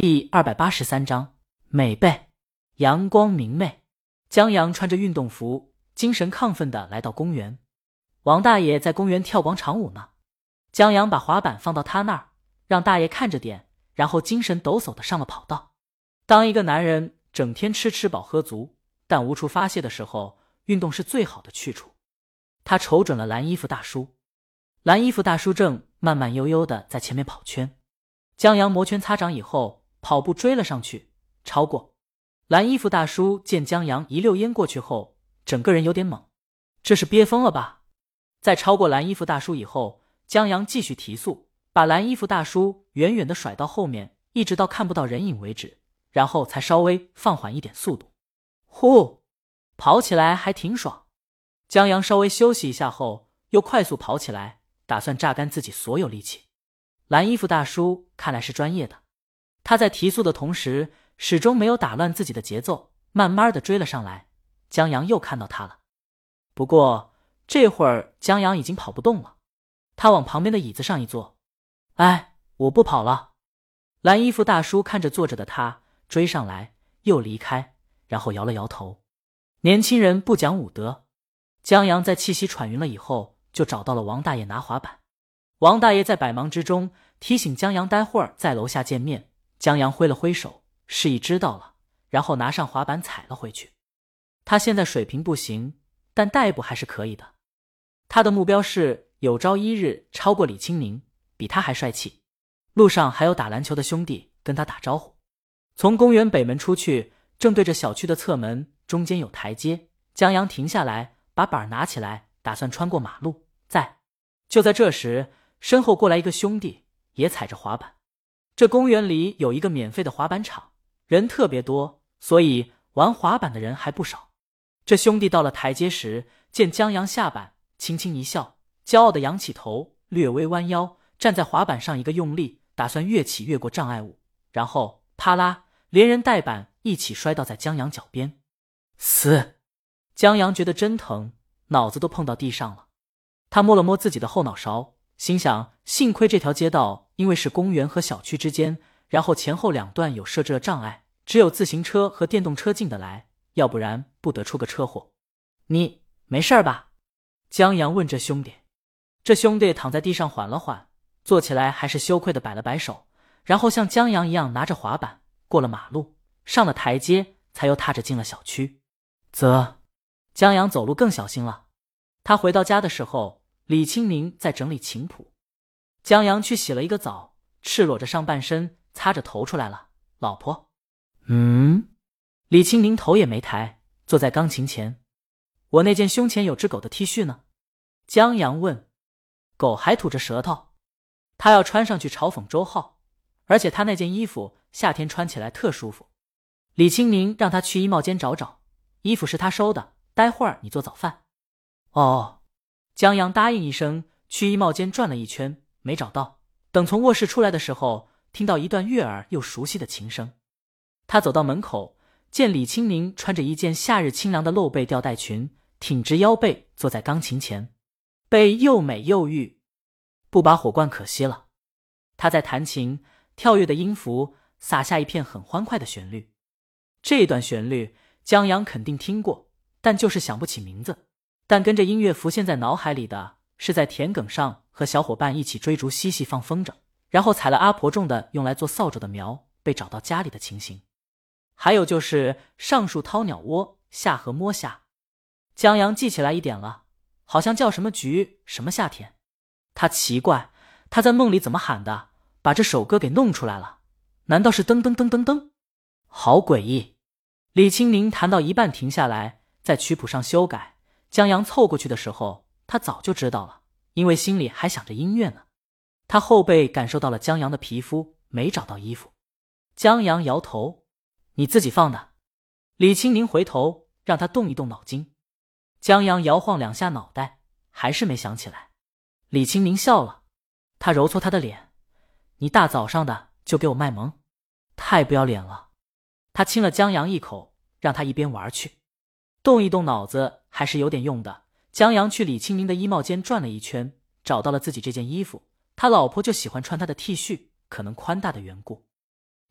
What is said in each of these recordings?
第二百八十三章美背，阳光明媚。江阳穿着运动服，精神亢奋的来到公园。王大爷在公园跳广场舞呢。江阳把滑板放到他那儿，让大爷看着点，然后精神抖擞的上了跑道。当一个男人整天吃吃饱喝足，但无处发泄的时候，运动是最好的去处。他瞅准了蓝衣服大叔，蓝衣服大叔正慢慢悠悠的在前面跑圈。江阳摩拳擦掌以后。跑步追了上去，超过蓝衣服大叔。见江阳一溜烟过去后，整个人有点懵，这是憋疯了吧？在超过蓝衣服大叔以后，江阳继续提速，把蓝衣服大叔远远的甩到后面，一直到看不到人影为止，然后才稍微放缓一点速度。呼，跑起来还挺爽。江阳稍微休息一下后，又快速跑起来，打算榨干自己所有力气。蓝衣服大叔看来是专业的。他在提速的同时，始终没有打乱自己的节奏，慢慢的追了上来。江阳又看到他了，不过这会儿江阳已经跑不动了。他往旁边的椅子上一坐，哎，我不跑了。蓝衣服大叔看着坐着的他，追上来又离开，然后摇了摇头。年轻人不讲武德。江阳在气息喘匀了以后，就找到了王大爷拿滑板。王大爷在百忙之中提醒江阳，待会儿在楼下见面。江阳挥了挥手，示意知道了，然后拿上滑板踩了回去。他现在水平不行，但代步还是可以的。他的目标是有朝一日超过李青宁，比他还帅气。路上还有打篮球的兄弟跟他打招呼。从公园北门出去，正对着小区的侧门，中间有台阶。江阳停下来，把板拿起来，打算穿过马路。在就在这时，身后过来一个兄弟，也踩着滑板。这公园里有一个免费的滑板场，人特别多，所以玩滑板的人还不少。这兄弟到了台阶时，见江阳下板，轻轻一笑，骄傲的仰起头，略微弯腰，站在滑板上一个用力，打算跃起越过障碍物，然后啪啦，连人带板一起摔倒在江阳脚边。死！江阳觉得真疼，脑子都碰到地上了。他摸了摸自己的后脑勺。心想，幸亏这条街道因为是公园和小区之间，然后前后两段有设置了障碍，只有自行车和电动车进得来，要不然不得出个车祸。你没事吧？江阳问这兄弟。这兄弟躺在地上缓了缓，坐起来还是羞愧的摆了摆手，然后像江阳一样拿着滑板过了马路，上了台阶，才又踏着进了小区。啧，江阳走路更小心了。他回到家的时候。李青宁在整理琴谱，江阳去洗了一个澡，赤裸着上半身，擦着头出来了。老婆，嗯，李青宁头也没抬，坐在钢琴前。我那件胸前有只狗的 T 恤呢？江阳问。狗还吐着舌头，他要穿上去嘲讽周浩，而且他那件衣服夏天穿起来特舒服。李青宁让他去衣帽间找找，衣服是他收的。待会儿你做早饭。哦。江阳答应一声，去衣帽间转了一圈，没找到。等从卧室出来的时候，听到一段悦耳又熟悉的琴声。他走到门口，见李青宁穿着一件夏日清凉的露背吊带裙，挺直腰背坐在钢琴前，背又美又玉，不把火罐可惜了。他在弹琴，跳跃的音符洒下一片很欢快的旋律。这段旋律江阳肯定听过，但就是想不起名字。但跟着音乐浮现在脑海里的是在田埂上和小伙伴一起追逐嬉戏放风筝，然后采了阿婆种的用来做扫帚的苗被找到家里的情形，还有就是上树掏鸟窝，下河摸虾。江阳记起来一点了，好像叫什么菊什么夏天。他奇怪他在梦里怎么喊的，把这首歌给弄出来了？难道是噔噔噔噔噔？好诡异！李青宁弹到一半停下来，在曲谱上修改。江阳凑过去的时候，他早就知道了，因为心里还想着音乐呢。他后背感受到了江阳的皮肤，没找到衣服。江阳摇头：“你自己放的。”李青宁回头让他动一动脑筋。江阳摇晃两下脑袋，还是没想起来。李青宁笑了，他揉搓他的脸：“你大早上的就给我卖萌，太不要脸了。”他亲了江阳一口，让他一边玩去。动一动脑子还是有点用的。江阳去李清明的衣帽间转了一圈，找到了自己这件衣服。他老婆就喜欢穿他的 T 恤，可能宽大的缘故。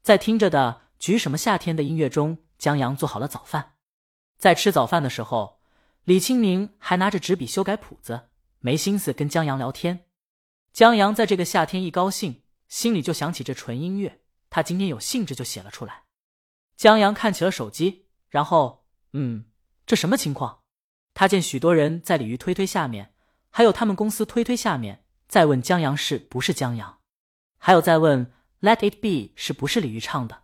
在听着的“举什么夏天”的音乐中，江阳做好了早饭。在吃早饭的时候，李清明还拿着纸笔修改谱子，没心思跟江阳聊天。江阳在这个夏天一高兴，心里就想起这纯音乐，他今天有兴致就写了出来。江阳看起了手机，然后，嗯，这什么情况？他见许多人在鲤鱼推推下面，还有他们公司推推下面，在问江阳是不是江阳，还有在问 Let It Be 是不是鲤鱼唱的。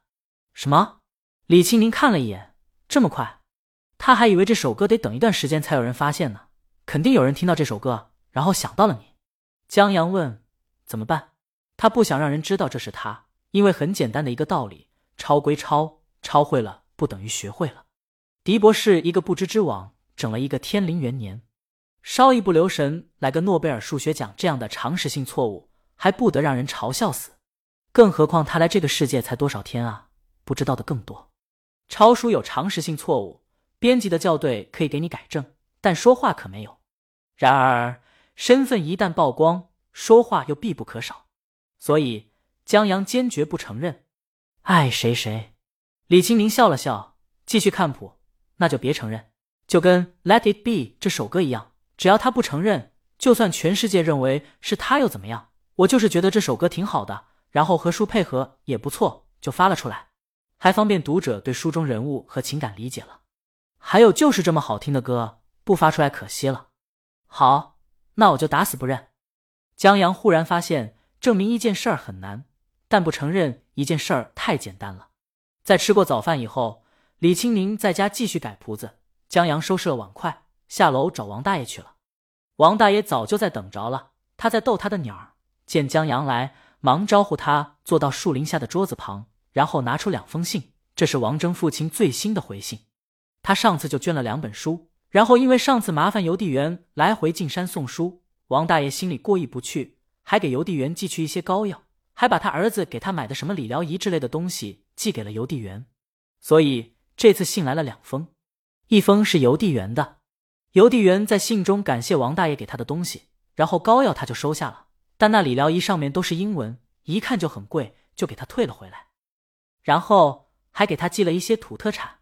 什么？李清明看了一眼，这么快？他还以为这首歌得等一段时间才有人发现呢。肯定有人听到这首歌，然后想到了你。江阳问：“怎么办？”他不想让人知道这是他，因为很简单的一个道理：抄归抄，抄会了不等于学会了。狄博士一个不知之网，整了一个天灵元年，稍一不留神来个诺贝尔数学奖，这样的常识性错误还不得让人嘲笑死？更何况他来这个世界才多少天啊，不知道的更多。抄书有常识性错误，编辑的校对可以给你改正，但说话可没有。然而。身份一旦曝光，说话又必不可少，所以江阳坚决不承认。爱谁谁。李清明笑了笑，继续看谱。那就别承认，就跟《Let It Be》这首歌一样，只要他不承认，就算全世界认为是他又怎么样？我就是觉得这首歌挺好的，然后和书配合也不错，就发了出来，还方便读者对书中人物和情感理解了。还有就是这么好听的歌，不发出来可惜了。好。那我就打死不认。江阳忽然发现，证明一件事儿很难，但不承认一件事儿太简单了。在吃过早饭以后，李清宁在家继续改谱子，江阳收拾了碗筷，下楼找王大爷去了。王大爷早就在等着了，他在逗他的鸟儿。见江阳来，忙招呼他坐到树林下的桌子旁，然后拿出两封信，这是王征父亲最新的回信。他上次就捐了两本书。然后因为上次麻烦邮递员来回进山送书，王大爷心里过意不去，还给邮递员寄去一些膏药，还把他儿子给他买的什么理疗仪之类的东西寄给了邮递员。所以这次信来了两封，一封是邮递员的，邮递员在信中感谢王大爷给他的东西，然后膏药他就收下了，但那理疗仪上面都是英文，一看就很贵，就给他退了回来，然后还给他寄了一些土特产。